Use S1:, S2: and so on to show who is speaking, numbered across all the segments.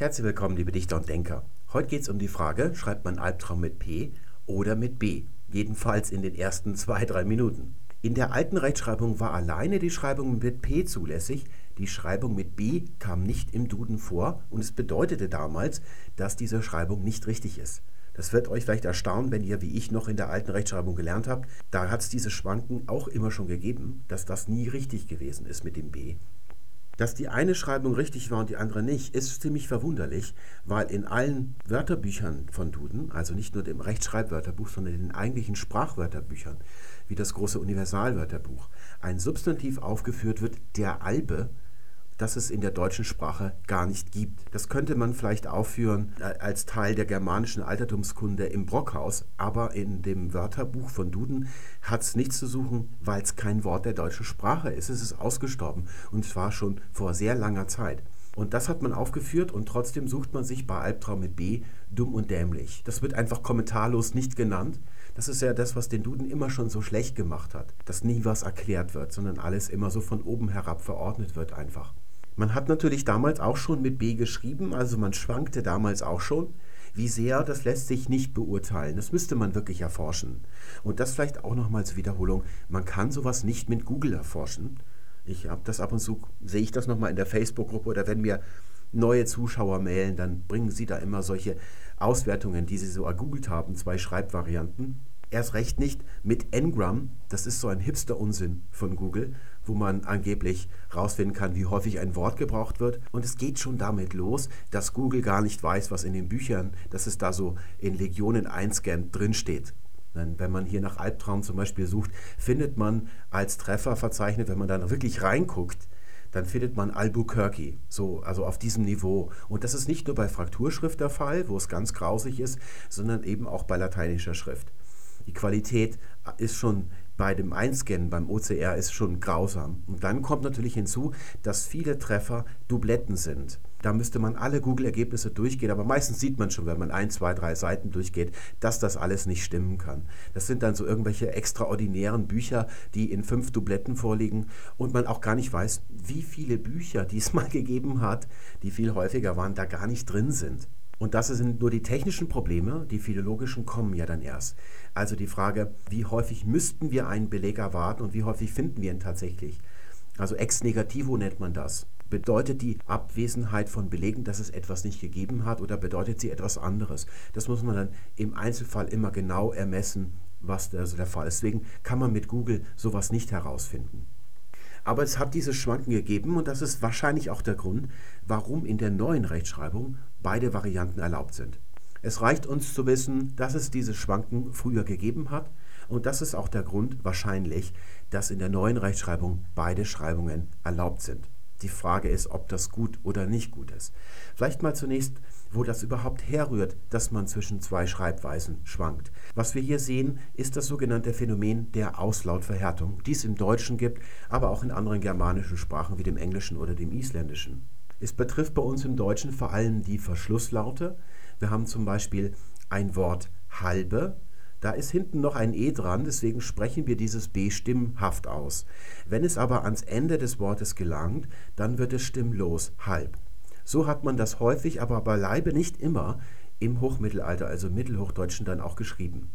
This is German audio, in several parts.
S1: Herzlich willkommen, liebe Dichter und Denker. Heute geht es um die Frage, schreibt man Albtraum mit P oder mit B? Jedenfalls in den ersten zwei, drei Minuten. In der alten Rechtschreibung war alleine die Schreibung mit P zulässig, die Schreibung mit B kam nicht im Duden vor und es bedeutete damals, dass diese Schreibung nicht richtig ist. Das wird euch vielleicht erstaunen, wenn ihr wie ich noch in der alten Rechtschreibung gelernt habt. Da hat es diese Schwanken auch immer schon gegeben, dass das nie richtig gewesen ist mit dem B. Dass die eine Schreibung richtig war und die andere nicht, ist ziemlich verwunderlich, weil in allen Wörterbüchern von Duden, also nicht nur dem Rechtschreibwörterbuch, sondern in den eigentlichen Sprachwörterbüchern, wie das große Universalwörterbuch, ein Substantiv aufgeführt wird, der Albe, das es in der deutschen Sprache gar nicht gibt. Das könnte man vielleicht aufführen äh, als Teil der germanischen Altertumskunde im Brockhaus, aber in dem Wörterbuch von Duden hat es nichts zu suchen, weil es kein Wort der deutschen Sprache ist. Es ist ausgestorben und zwar schon vor sehr langer Zeit. Und das hat man aufgeführt und trotzdem sucht man sich bei Albtraum mit B dumm und dämlich. Das wird einfach kommentarlos nicht genannt. Das ist ja das, was den Duden immer schon so schlecht gemacht hat, dass nie was erklärt wird, sondern alles immer so von oben herab verordnet wird einfach. Man hat natürlich damals auch schon mit B geschrieben, also man schwankte damals auch schon. Wie sehr, das lässt sich nicht beurteilen. Das müsste man wirklich erforschen. Und das vielleicht auch nochmal zur Wiederholung. Man kann sowas nicht mit Google erforschen. Ich habe das ab und zu, sehe ich das nochmal in der Facebook-Gruppe oder wenn mir neue Zuschauer mailen, dann bringen sie da immer solche Auswertungen, die sie so ergoogelt haben, zwei Schreibvarianten. Erst recht nicht mit Ngram, das ist so ein Hipster-Unsinn von Google, wo man angeblich rausfinden kann, wie häufig ein Wort gebraucht wird. Und es geht schon damit los, dass Google gar nicht weiß, was in den Büchern, dass es da so in Legionen einscannt, drinsteht. Wenn man hier nach Albtraum zum Beispiel sucht, findet man als Treffer verzeichnet, wenn man dann wirklich reinguckt, dann findet man Albuquerque, so, also auf diesem Niveau. Und das ist nicht nur bei Frakturschrift der Fall, wo es ganz grausig ist, sondern eben auch bei lateinischer Schrift. Die Qualität ist schon bei dem Einscannen beim OCR ist schon grausam. Und dann kommt natürlich hinzu, dass viele Treffer Dubletten sind. Da müsste man alle Google-Ergebnisse durchgehen, aber meistens sieht man schon, wenn man ein, zwei, drei Seiten durchgeht, dass das alles nicht stimmen kann. Das sind dann so irgendwelche extraordinären Bücher, die in fünf Dubletten vorliegen und man auch gar nicht weiß, wie viele Bücher, die es mal gegeben hat, die viel häufiger waren, da gar nicht drin sind. Und das sind nur die technischen Probleme, die philologischen kommen ja dann erst. Also die Frage, wie häufig müssten wir einen Beleg erwarten und wie häufig finden wir ihn tatsächlich? Also ex negativo nennt man das. Bedeutet die Abwesenheit von Belegen, dass es etwas nicht gegeben hat oder bedeutet sie etwas anderes? Das muss man dann im Einzelfall immer genau ermessen, was also der Fall ist. Deswegen kann man mit Google sowas nicht herausfinden. Aber es hat dieses Schwanken gegeben und das ist wahrscheinlich auch der Grund, warum in der neuen Rechtschreibung beide Varianten erlaubt sind. Es reicht uns zu wissen, dass es dieses Schwanken früher gegeben hat und das ist auch der Grund wahrscheinlich, dass in der neuen Rechtschreibung beide Schreibungen erlaubt sind. Die Frage ist, ob das gut oder nicht gut ist. Vielleicht mal zunächst, wo das überhaupt herrührt, dass man zwischen zwei Schreibweisen schwankt. Was wir hier sehen, ist das sogenannte Phänomen der Auslautverhärtung, die es im Deutschen gibt, aber auch in anderen germanischen Sprachen wie dem Englischen oder dem Isländischen. Es betrifft bei uns im Deutschen vor allem die Verschlusslaute. Wir haben zum Beispiel ein Wort halbe. Da ist hinten noch ein E dran, deswegen sprechen wir dieses B stimmhaft aus. Wenn es aber ans Ende des Wortes gelangt, dann wird es stimmlos, halb. So hat man das häufig, aber beileibe nicht immer im Hochmittelalter, also Mittelhochdeutschen, dann auch geschrieben.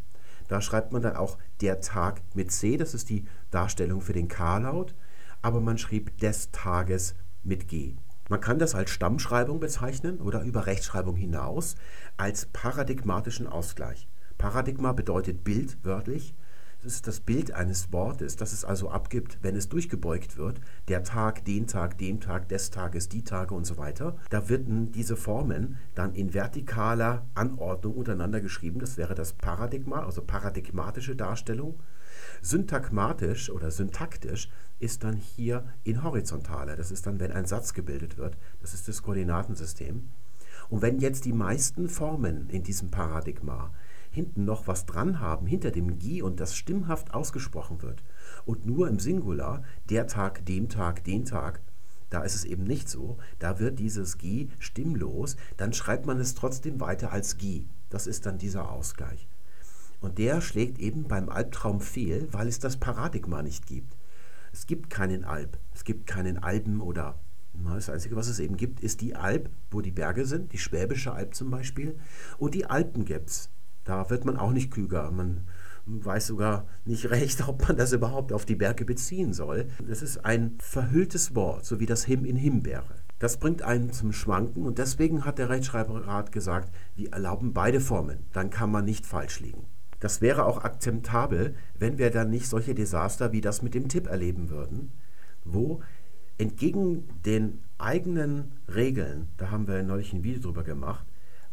S1: Da schreibt man dann auch der Tag mit C, das ist die Darstellung für den K-Laut, aber man schrieb des Tages mit G. Man kann das als Stammschreibung bezeichnen oder über Rechtschreibung hinaus als paradigmatischen Ausgleich. Paradigma bedeutet Bild wörtlich. Das ist das Bild eines Wortes, das es also abgibt, wenn es durchgebeugt wird. Der Tag, den Tag, dem Tag, des Tages, die Tage und so weiter. Da werden diese Formen dann in vertikaler Anordnung untereinander geschrieben. Das wäre das Paradigma, also paradigmatische Darstellung. Syntagmatisch oder syntaktisch ist dann hier in horizontaler. Das ist dann, wenn ein Satz gebildet wird. Das ist das Koordinatensystem. Und wenn jetzt die meisten Formen in diesem Paradigma hinten noch was dran haben, hinter dem Gi und das stimmhaft ausgesprochen wird und nur im Singular der Tag, dem Tag, den Tag, da ist es eben nicht so, da wird dieses Gi stimmlos, dann schreibt man es trotzdem weiter als Gi. Das ist dann dieser Ausgleich. Und der schlägt eben beim Albtraum fehl, weil es das Paradigma nicht gibt. Es gibt keinen Alb, es gibt keinen Alben oder Das Einzige, was es eben gibt, ist die Alp, wo die Berge sind, die Schwäbische Alb zum Beispiel. Und die Alpen gibt es. Da wird man auch nicht klüger. Man weiß sogar nicht recht, ob man das überhaupt auf die Berge beziehen soll. Das ist ein verhülltes Wort, so wie das Him in Himbeere. Das bringt einen zum Schwanken und deswegen hat der Rechtschreiberrat gesagt, wir erlauben beide Formen, dann kann man nicht falsch liegen. Das wäre auch akzeptabel, wenn wir dann nicht solche Desaster wie das mit dem Tipp erleben würden, wo entgegen den eigenen Regeln, da haben wir neulich ein Video drüber gemacht,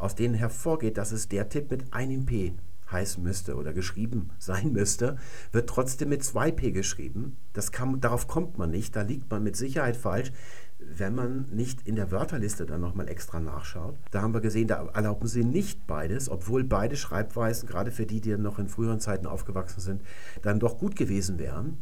S1: aus denen hervorgeht, dass es der Tipp mit einem P heißen müsste oder geschrieben sein müsste, wird trotzdem mit 2p geschrieben. Das kann, darauf kommt man nicht, da liegt man mit Sicherheit falsch, wenn man nicht in der Wörterliste dann nochmal extra nachschaut. Da haben wir gesehen, da erlauben sie nicht beides, obwohl beide Schreibweisen, gerade für die, die noch in früheren Zeiten aufgewachsen sind, dann doch gut gewesen wären.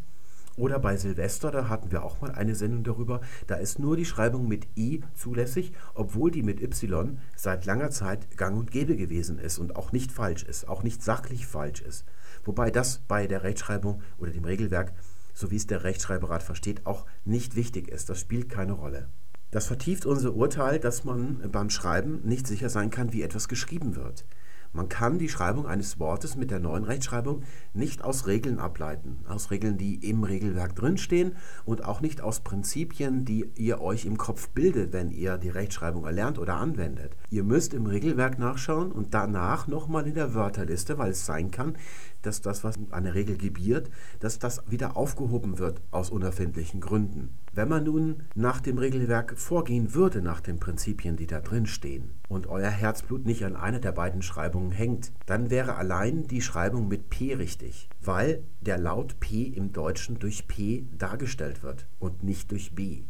S1: Oder bei Silvester, da hatten wir auch mal eine Sendung darüber, da ist nur die Schreibung mit I zulässig, obwohl die mit Y seit langer Zeit gang und gäbe gewesen ist und auch nicht falsch ist, auch nicht sachlich falsch ist. Wobei das bei der Rechtschreibung oder dem Regelwerk, so wie es der Rechtschreiberat versteht, auch nicht wichtig ist. Das spielt keine Rolle. Das vertieft unser Urteil, dass man beim Schreiben nicht sicher sein kann, wie etwas geschrieben wird. Man kann die Schreibung eines Wortes mit der neuen Rechtschreibung nicht aus Regeln ableiten, aus Regeln, die im Regelwerk drinstehen und auch nicht aus Prinzipien, die ihr euch im Kopf bildet, wenn ihr die Rechtschreibung erlernt oder anwendet. Ihr müsst im Regelwerk nachschauen und danach nochmal in der Wörterliste, weil es sein kann, dass das, was eine Regel gebiert, dass das wieder aufgehoben wird aus unerfindlichen Gründen. Wenn man nun nach dem Regelwerk vorgehen würde, nach den Prinzipien, die da drin stehen, und euer Herzblut nicht an einer der beiden Schreibungen hängt, dann wäre allein die Schreibung mit P richtig, weil der Laut P im Deutschen durch P dargestellt wird und nicht durch B.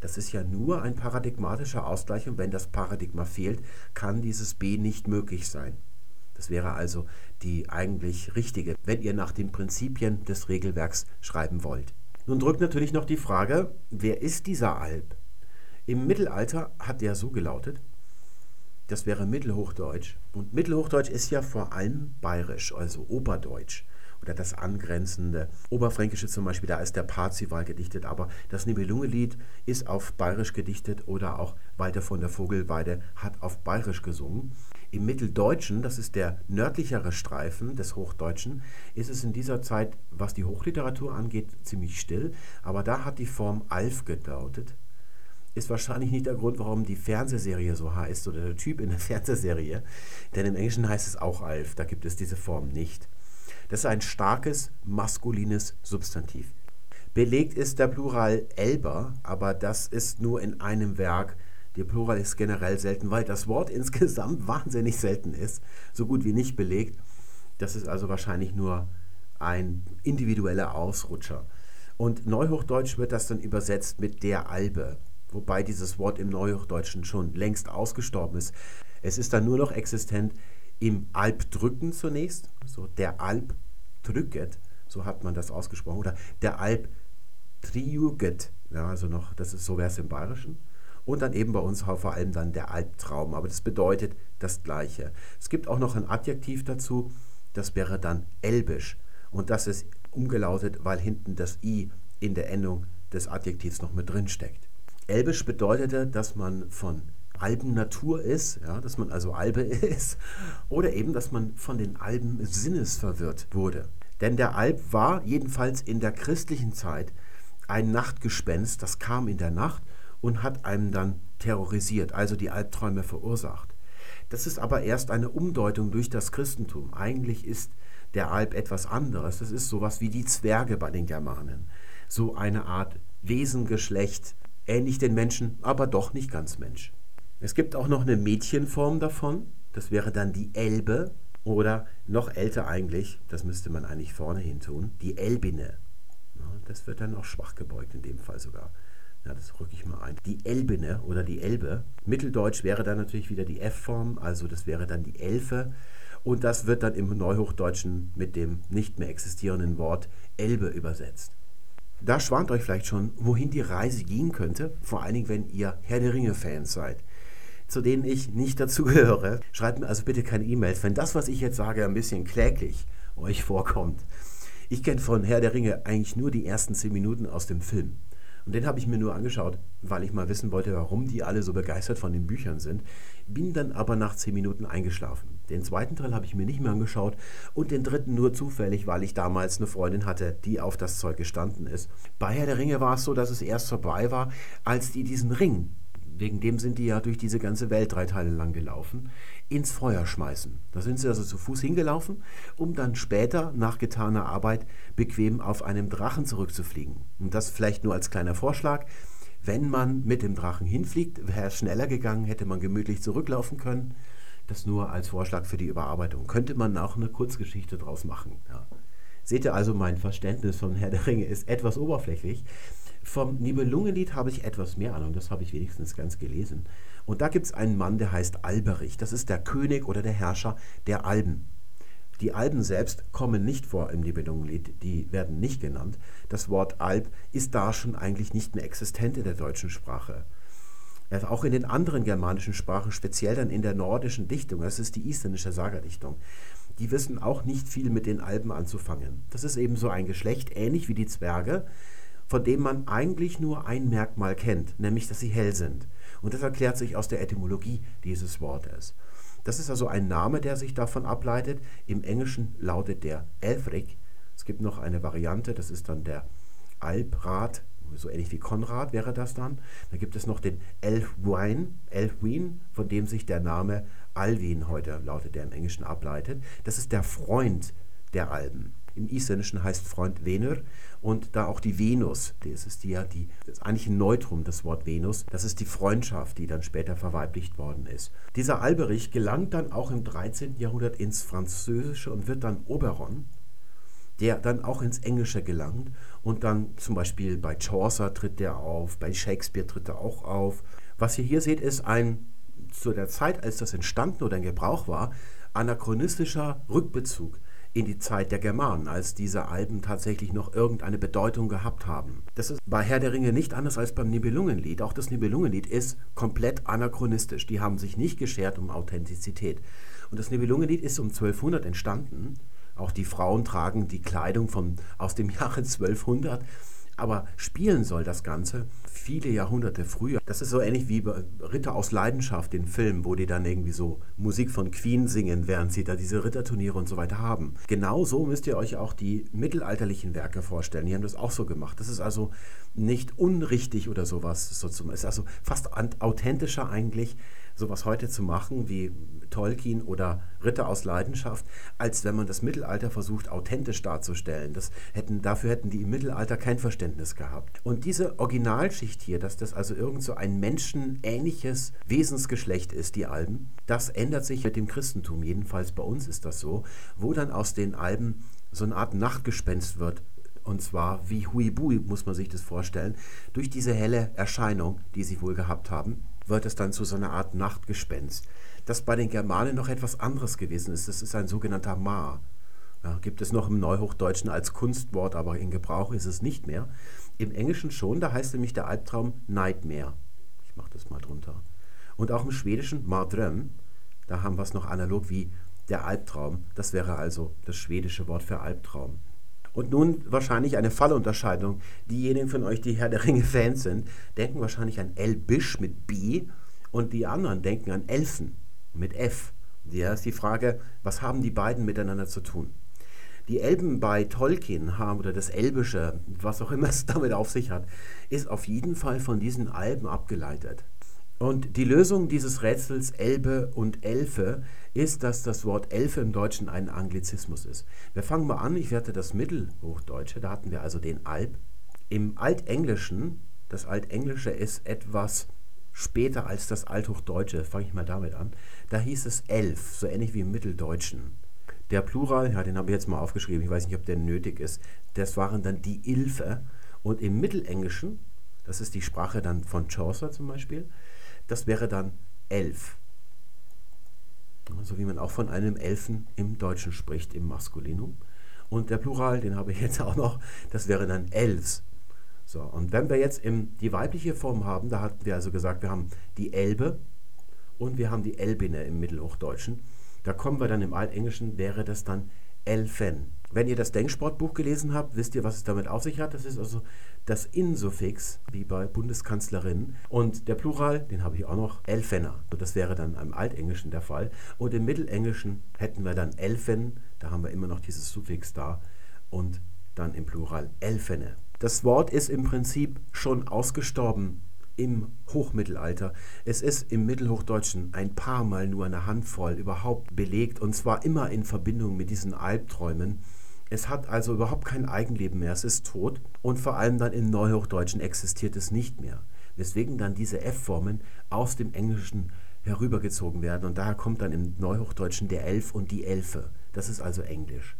S1: Das ist ja nur ein paradigmatischer Ausgleich und wenn das Paradigma fehlt, kann dieses B nicht möglich sein. Das wäre also die eigentlich richtige, wenn ihr nach den Prinzipien des Regelwerks schreiben wollt. Nun drückt natürlich noch die Frage, wer ist dieser Alp? Im Mittelalter hat der so gelautet, das wäre Mittelhochdeutsch. Und Mittelhochdeutsch ist ja vor allem bayerisch, also Oberdeutsch oder das angrenzende Oberfränkische zum Beispiel, da ist der Parzival gedichtet, aber das Nibelungelied ist auf bayerisch gedichtet oder auch Walter von der Vogelweide hat auf bayerisch gesungen. Im Mitteldeutschen, das ist der nördlichere Streifen des Hochdeutschen, ist es in dieser Zeit, was die Hochliteratur angeht, ziemlich still, aber da hat die Form Alf gedautet. Ist wahrscheinlich nicht der Grund, warum die Fernsehserie so heißt oder der Typ in der Fernsehserie, denn im Englischen heißt es auch Alf, da gibt es diese Form nicht. Das ist ein starkes maskulines Substantiv. Belegt ist der Plural Elber, aber das ist nur in einem Werk der Plural ist generell selten, weil das Wort insgesamt wahnsinnig selten ist, so gut wie nicht belegt. Das ist also wahrscheinlich nur ein individueller Ausrutscher. Und Neuhochdeutsch wird das dann übersetzt mit der Albe, wobei dieses Wort im Neuhochdeutschen schon längst ausgestorben ist. Es ist dann nur noch existent im Albdrücken zunächst, so der Alb drücket, so hat man das ausgesprochen, oder der Alb triuget, ja, also noch, das ist so wäre es im Bayerischen und dann eben bei uns vor allem dann der Albtraum. Aber das bedeutet das Gleiche. Es gibt auch noch ein Adjektiv dazu, das wäre dann elbisch. Und das ist umgelautet, weil hinten das i in der Endung des Adjektivs noch mit drin steckt. Elbisch bedeutete, dass man von Albennatur ist, ja, dass man also Albe ist, oder eben, dass man von den Alben sinnesverwirrt wurde. Denn der Alb war jedenfalls in der christlichen Zeit ein Nachtgespenst, das kam in der Nacht und hat einem dann terrorisiert, also die Albträume verursacht. Das ist aber erst eine Umdeutung durch das Christentum. Eigentlich ist der Alp etwas anderes. Das ist sowas wie die Zwerge bei den Germanen. So eine Art Wesengeschlecht, ähnlich den Menschen, aber doch nicht ganz Mensch. Es gibt auch noch eine Mädchenform davon. Das wäre dann die Elbe oder noch älter eigentlich, das müsste man eigentlich vorne hin tun, die Elbine. Das wird dann auch schwach gebeugt in dem Fall sogar. Ja, das rücke ich mal ein. Die Elbine oder die Elbe. Mitteldeutsch wäre dann natürlich wieder die F-Form, also das wäre dann die Elfe. Und das wird dann im Neuhochdeutschen mit dem nicht mehr existierenden Wort Elbe übersetzt. Da schwant euch vielleicht schon, wohin die Reise gehen könnte, vor allen Dingen, wenn ihr Herr der Ringe-Fans seid, zu denen ich nicht dazugehöre. Schreibt mir also bitte keine E-Mails, wenn das, was ich jetzt sage, ein bisschen kläglich euch vorkommt. Ich kenne von Herr der Ringe eigentlich nur die ersten zehn Minuten aus dem Film. Und den habe ich mir nur angeschaut, weil ich mal wissen wollte, warum die alle so begeistert von den Büchern sind. Bin dann aber nach zehn Minuten eingeschlafen. Den zweiten Teil habe ich mir nicht mehr angeschaut und den dritten nur zufällig, weil ich damals eine Freundin hatte, die auf das Zeug gestanden ist. Bei Herr der Ringe war es so, dass es erst vorbei war, als die diesen Ring wegen dem sind die ja durch diese ganze Welt drei Teile lang gelaufen, ins Feuer schmeißen. Da sind sie also zu Fuß hingelaufen, um dann später nach getaner Arbeit bequem auf einem Drachen zurückzufliegen. Und das vielleicht nur als kleiner Vorschlag. Wenn man mit dem Drachen hinfliegt, wäre es schneller gegangen, hätte man gemütlich zurücklaufen können. Das nur als Vorschlag für die Überarbeitung. Könnte man auch eine Kurzgeschichte draus machen. Ja. Seht ihr also, mein Verständnis von Herr der Ringe ist etwas oberflächlich. Vom Nibelungenlied habe ich etwas mehr Ahnung, das habe ich wenigstens ganz gelesen. Und da gibt es einen Mann, der heißt Alberich. Das ist der König oder der Herrscher der Alben. Die Alben selbst kommen nicht vor im Nibelungenlied, die werden nicht genannt. Das Wort Alb ist da schon eigentlich nicht mehr existent in der deutschen Sprache. Auch in den anderen germanischen Sprachen, speziell dann in der nordischen Dichtung, das ist die isländische Sagerdichtung, die wissen auch nicht viel mit den Alben anzufangen. Das ist eben so ein Geschlecht, ähnlich wie die Zwerge, von dem man eigentlich nur ein Merkmal kennt, nämlich dass sie hell sind. Und das erklärt sich aus der Etymologie dieses Wortes. Das ist also ein Name, der sich davon ableitet. Im Englischen lautet der Elfric. Es gibt noch eine Variante, das ist dann der Albrad, so ähnlich wie Konrad wäre das dann. Dann gibt es noch den Elfwine, Elfwin, von dem sich der Name Alwin heute lautet, der im Englischen ableitet. Das ist der Freund der Alben. Im Isländischen heißt Freund Venur und da auch die Venus, das ist ja die, das ist eigentlich ein Neutrum, das Wort Venus, das ist die Freundschaft, die dann später verweiblicht worden ist. Dieser Alberich gelangt dann auch im 13. Jahrhundert ins Französische und wird dann Oberon, der dann auch ins Englische gelangt und dann zum Beispiel bei Chaucer tritt der auf, bei Shakespeare tritt er auch auf. Was ihr hier seht, ist ein zu der Zeit, als das entstanden oder in Gebrauch war, anachronistischer Rückbezug in die Zeit der Germanen, als diese Alben tatsächlich noch irgendeine Bedeutung gehabt haben. Das ist bei Herr der Ringe nicht anders als beim Nibelungenlied. Auch das Nibelungenlied ist komplett anachronistisch. Die haben sich nicht geschert um Authentizität. Und das Nibelungenlied ist um 1200 entstanden. Auch die Frauen tragen die Kleidung von, aus dem Jahre 1200 aber spielen soll das Ganze viele Jahrhunderte früher. Das ist so ähnlich wie Ritter aus Leidenschaft, den Film, wo die dann irgendwie so Musik von Queen singen, während sie da diese Ritterturniere und so weiter haben. Genau so müsst ihr euch auch die mittelalterlichen Werke vorstellen. Die haben das auch so gemacht. Das ist also nicht unrichtig oder sowas. So ist also fast authentischer eigentlich sowas heute zu machen wie Tolkien oder Ritter aus Leidenschaft, als wenn man das Mittelalter versucht authentisch darzustellen. Das hätten, dafür hätten die im Mittelalter kein Verständnis gehabt. Und diese Originalschicht hier, dass das also irgend so ein menschenähnliches Wesensgeschlecht ist, die Alben, das ändert sich mit dem Christentum. Jedenfalls bei uns ist das so, wo dann aus den Alben so eine Art Nachtgespenst wird, und zwar wie Huibui, muss man sich das vorstellen, durch diese helle Erscheinung, die sie wohl gehabt haben wird es dann zu so einer Art Nachtgespenst. Das bei den Germanen noch etwas anderes gewesen ist. Das ist ein sogenannter Ma. Ja, gibt es noch im Neuhochdeutschen als Kunstwort, aber in Gebrauch ist es nicht mehr. Im Englischen schon, da heißt nämlich der Albtraum Nightmare. Ich mache das mal drunter. Und auch im Schwedischen Mardröm, da haben wir es noch analog wie der Albtraum. Das wäre also das schwedische Wort für Albtraum. Und nun wahrscheinlich eine Fallunterscheidung. Diejenigen von euch, die Herr der Ringe-Fans sind, denken wahrscheinlich an Elbisch mit B und die anderen denken an Elfen mit F. Da ist die Frage, was haben die beiden miteinander zu tun? Die Elben bei Tolkien haben, oder das Elbische, was auch immer es damit auf sich hat, ist auf jeden Fall von diesen Alben abgeleitet. Und die Lösung dieses Rätsels Elbe und Elfe ist, dass das Wort Elfe im Deutschen ein Anglizismus ist. Wir fangen mal an, ich werte das Mittelhochdeutsche, da hatten wir also den Alb. Im Altenglischen, das Altenglische ist etwas später als das Althochdeutsche, fange ich mal damit an, da hieß es Elf, so ähnlich wie im Mitteldeutschen. Der Plural, ja, den habe ich jetzt mal aufgeschrieben, ich weiß nicht, ob der nötig ist, das waren dann die Ilfe. Und im Mittelenglischen, das ist die Sprache dann von Chaucer zum Beispiel, das wäre dann elf. So wie man auch von einem Elfen im Deutschen spricht, im Maskulinum. Und der Plural, den habe ich jetzt auch noch, das wäre dann Elves. So, und wenn wir jetzt im, die weibliche Form haben, da hatten wir also gesagt, wir haben die Elbe und wir haben die Elbine im Mittelhochdeutschen. Da kommen wir dann im Altenglischen, wäre das dann Elfen. Wenn ihr das Denksportbuch gelesen habt, wisst ihr, was es damit auf sich hat. Das ist also das In-Suffix, wie bei Bundeskanzlerin. Und der Plural, den habe ich auch noch, Elfener. Das wäre dann im Altenglischen der Fall. Und im Mittelenglischen hätten wir dann Elfen, da haben wir immer noch dieses Suffix da. Und dann im Plural Elfene. Das Wort ist im Prinzip schon ausgestorben im Hochmittelalter. Es ist im Mittelhochdeutschen ein paar Mal nur eine Handvoll überhaupt belegt und zwar immer in Verbindung mit diesen Albträumen. Es hat also überhaupt kein Eigenleben mehr, es ist tot und vor allem dann im Neuhochdeutschen existiert es nicht mehr. Weswegen dann diese F-Formen aus dem Englischen herübergezogen werden und daher kommt dann im Neuhochdeutschen der Elf und die Elfe. Das ist also Englisch.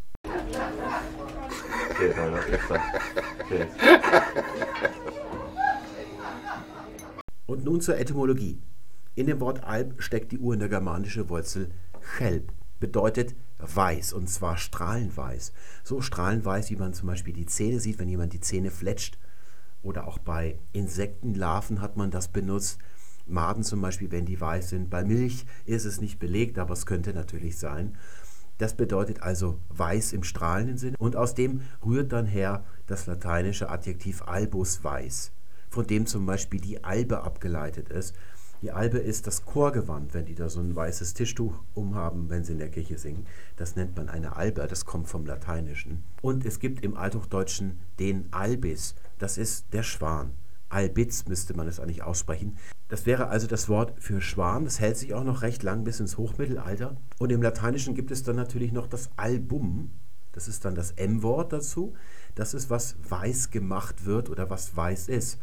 S1: Und nun zur Etymologie. In dem Wort Alb steckt die urgermanische Wurzel chelb, bedeutet weiß und zwar strahlenweiß. So strahlenweiß, wie man zum Beispiel die Zähne sieht, wenn jemand die Zähne fletscht. Oder auch bei Insektenlarven hat man das benutzt. Maden zum Beispiel, wenn die weiß sind. Bei Milch ist es nicht belegt, aber es könnte natürlich sein. Das bedeutet also weiß im strahlenden Sinn und aus dem rührt dann her das lateinische Adjektiv albus weiß, von dem zum Beispiel die Albe abgeleitet ist. Die Albe ist das Chorgewand, wenn die da so ein weißes Tischtuch umhaben, wenn sie in der Kirche singen. Das nennt man eine Albe, das kommt vom Lateinischen. Und es gibt im Althochdeutschen den Albis, das ist der Schwan. Albitz müsste man es eigentlich aussprechen. Das wäre also das Wort für Schwan. Das hält sich auch noch recht lang bis ins Hochmittelalter. Und im Lateinischen gibt es dann natürlich noch das Album. Das ist dann das M-Wort dazu. Das ist, was weiß gemacht wird oder was weiß ist.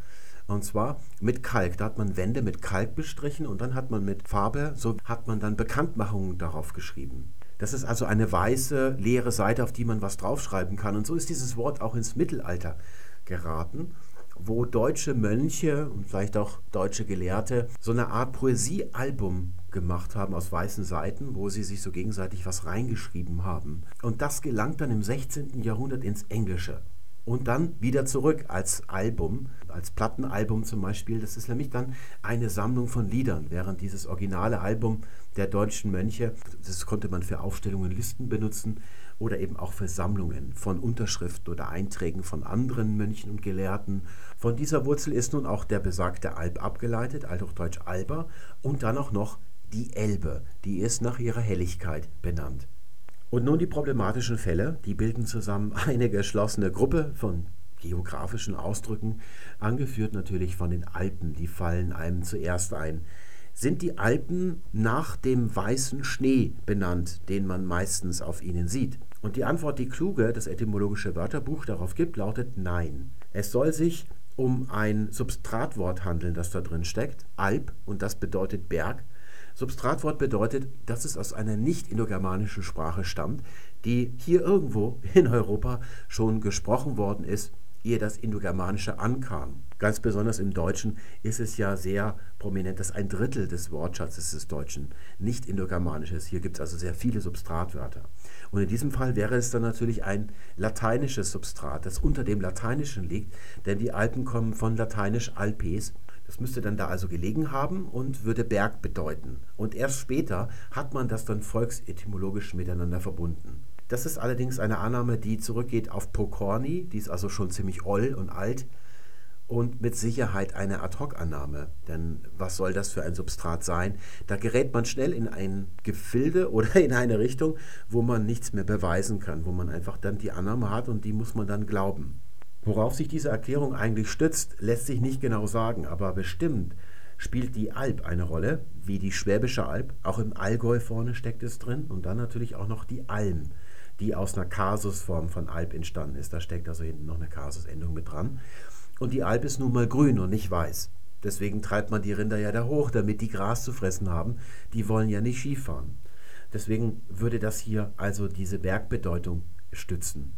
S1: Und zwar mit Kalk. Da hat man Wände mit Kalk bestrichen und dann hat man mit Farbe, so hat man dann Bekanntmachungen darauf geschrieben. Das ist also eine weiße, leere Seite, auf die man was draufschreiben kann. Und so ist dieses Wort auch ins Mittelalter geraten wo deutsche Mönche und vielleicht auch deutsche Gelehrte so eine Art Poesiealbum gemacht haben aus weißen Seiten, wo sie sich so gegenseitig was reingeschrieben haben. Und das gelangt dann im 16. Jahrhundert ins Englische. Und dann wieder zurück als Album, als Plattenalbum zum Beispiel. Das ist nämlich dann eine Sammlung von Liedern, während dieses originale Album der deutschen Mönche, das konnte man für Aufstellungen, Listen benutzen, oder eben auch für Sammlungen von Unterschriften oder Einträgen von anderen Mönchen und Gelehrten. Von dieser Wurzel ist nun auch der besagte Alb abgeleitet, althochdeutsch Alba, und dann auch noch die Elbe, die ist nach ihrer Helligkeit benannt. Und nun die problematischen Fälle, die bilden zusammen eine geschlossene Gruppe von geografischen Ausdrücken, angeführt natürlich von den Alpen, die fallen einem zuerst ein sind die Alpen nach dem weißen Schnee benannt, den man meistens auf ihnen sieht? Und die Antwort, die Kluge, das etymologische Wörterbuch, darauf gibt, lautet Nein. Es soll sich um ein Substratwort handeln, das da drin steckt, Alp, und das bedeutet Berg. Substratwort bedeutet, dass es aus einer nicht-indogermanischen Sprache stammt, die hier irgendwo in Europa schon gesprochen worden ist, ehe das Indogermanische ankam. Ganz besonders im Deutschen ist es ja sehr prominent, dass ein Drittel des Wortschatzes des Deutschen nicht indogermanisch ist. Hier gibt es also sehr viele Substratwörter. Und in diesem Fall wäre es dann natürlich ein lateinisches Substrat, das unter dem Lateinischen liegt, denn die Alpen kommen von lateinisch Alpes. Das müsste dann da also gelegen haben und würde Berg bedeuten. Und erst später hat man das dann volksetymologisch miteinander verbunden. Das ist allerdings eine Annahme, die zurückgeht auf Pokorny, die ist also schon ziemlich oll und alt und mit Sicherheit eine Ad-Hoc-Annahme. Denn was soll das für ein Substrat sein? Da gerät man schnell in ein Gefilde oder in eine Richtung, wo man nichts mehr beweisen kann, wo man einfach dann die Annahme hat und die muss man dann glauben. Worauf sich diese Erklärung eigentlich stützt, lässt sich nicht genau sagen, aber bestimmt spielt die Alp eine Rolle, wie die Schwäbische Alb. Auch im Allgäu vorne steckt es drin und dann natürlich auch noch die Alm, die aus einer Kasusform von Alp entstanden ist. Da steckt also hinten noch eine Kasusendung mit dran. Und die Alp ist nun mal grün und nicht weiß. Deswegen treibt man die Rinder ja da hoch, damit die Gras zu fressen haben. Die wollen ja nicht Skifahren. Deswegen würde das hier also diese Bergbedeutung stützen.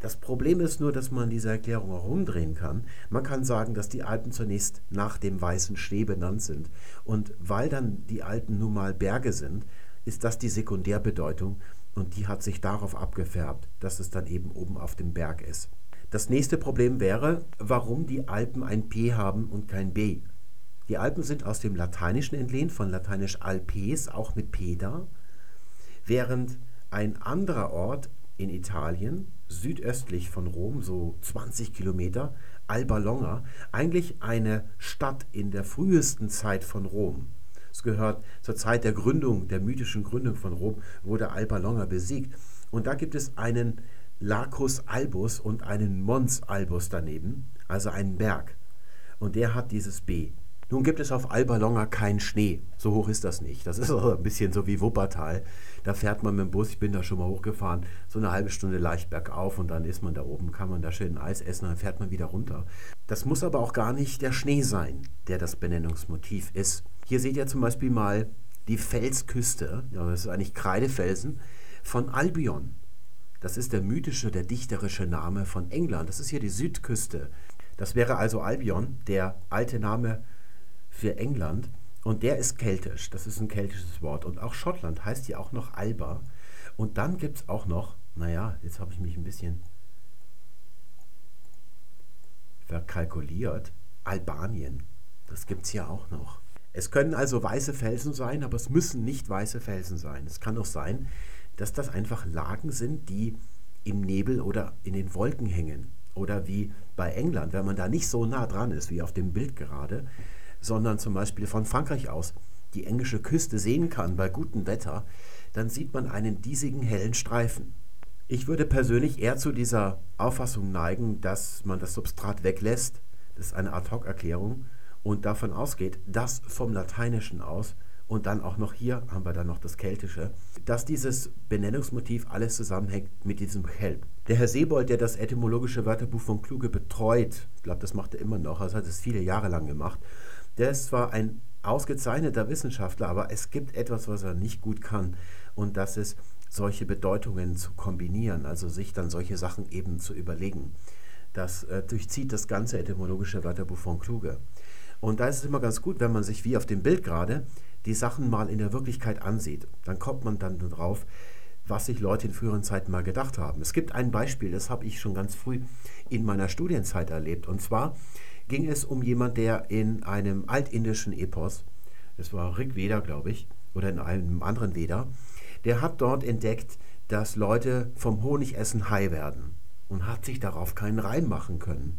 S1: Das Problem ist nur, dass man diese Erklärung auch umdrehen kann. Man kann sagen, dass die Alpen zunächst nach dem weißen Schnee benannt sind. Und weil dann die Alpen nun mal Berge sind, ist das die Sekundärbedeutung und die hat sich darauf abgefärbt, dass es dann eben oben auf dem Berg ist. Das nächste Problem wäre, warum die Alpen ein P haben und kein B. Die Alpen sind aus dem Lateinischen entlehnt, von lateinisch Alpes, auch mit P da, während ein anderer Ort in Italien, südöstlich von Rom, so 20 Kilometer, Alba Longa, eigentlich eine Stadt in der frühesten Zeit von Rom. Es gehört zur Zeit der Gründung, der mythischen Gründung von Rom, wurde Alba Longa besiegt. Und da gibt es einen Lacus Albus und einen Mons Albus daneben, also einen Berg. Und der hat dieses B. Nun gibt es auf Alba Longa keinen Schnee. So hoch ist das nicht. Das ist auch ein bisschen so wie Wuppertal. Da fährt man mit dem Bus, ich bin da schon mal hochgefahren, so eine halbe Stunde leicht bergauf und dann ist man da oben, kann man da schön Eis essen, dann fährt man wieder runter. Das muss aber auch gar nicht der Schnee sein, der das Benennungsmotiv ist. Hier seht ihr zum Beispiel mal die Felsküste, das ist eigentlich Kreidefelsen, von Albion. Das ist der mythische, der dichterische Name von England. Das ist hier die Südküste. Das wäre also Albion, der alte Name für England. Und der ist keltisch. Das ist ein keltisches Wort. Und auch Schottland heißt ja auch noch Alba. Und dann gibt es auch noch, naja, jetzt habe ich mich ein bisschen verkalkuliert, Albanien. Das gibt es ja auch noch. Es können also weiße Felsen sein, aber es müssen nicht weiße Felsen sein. Es kann auch sein, dass das einfach Lagen sind, die im Nebel oder in den Wolken hängen. Oder wie bei England, wenn man da nicht so nah dran ist wie auf dem Bild gerade, sondern zum Beispiel von Frankreich aus die englische Küste sehen kann bei gutem Wetter, dann sieht man einen diesigen hellen Streifen. Ich würde persönlich eher zu dieser Auffassung neigen, dass man das Substrat weglässt, das ist eine Ad-Hoc-Erklärung, und davon ausgeht, dass vom Lateinischen aus und dann auch noch hier haben wir dann noch das Keltische, dass dieses Benennungsmotiv alles zusammenhängt mit diesem Helm. Der Herr Sebold, der das etymologische Wörterbuch von Kluge betreut, ich glaube, das macht er immer noch, also hat es viele Jahre lang gemacht, der ist zwar ein ausgezeichneter Wissenschaftler, aber es gibt etwas, was er nicht gut kann und das ist, solche Bedeutungen zu kombinieren, also sich dann solche Sachen eben zu überlegen. Das äh, durchzieht das ganze etymologische Wörterbuch von Kluge. Und da ist es immer ganz gut, wenn man sich wie auf dem Bild gerade die Sachen mal in der Wirklichkeit ansieht, dann kommt man dann drauf, was sich Leute in früheren Zeiten mal gedacht haben. Es gibt ein Beispiel, das habe ich schon ganz früh in meiner Studienzeit erlebt. Und zwar ging es um jemand, der in einem altindischen Epos, das war Rig Veda, glaube ich, oder in einem anderen Veda, der hat dort entdeckt, dass Leute vom Honigessen high werden und hat sich darauf keinen Reim machen können.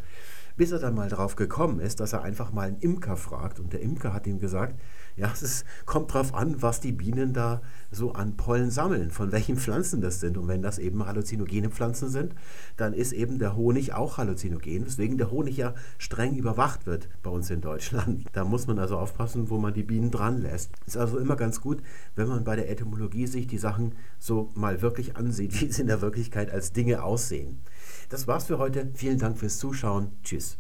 S1: Bis er dann mal darauf gekommen ist, dass er einfach mal einen Imker fragt und der Imker hat ihm gesagt, ja, es ist, kommt drauf an, was die Bienen da so an Pollen sammeln, von welchen Pflanzen das sind. Und wenn das eben halluzinogene Pflanzen sind, dann ist eben der Honig auch halluzinogen, weswegen der Honig ja streng überwacht wird bei uns in Deutschland. Da muss man also aufpassen, wo man die Bienen dran lässt. Ist also immer ganz gut, wenn man bei der Etymologie sich die Sachen so mal wirklich ansieht, wie sie in der Wirklichkeit als Dinge aussehen. Das war's für heute. Vielen Dank fürs Zuschauen. Tschüss.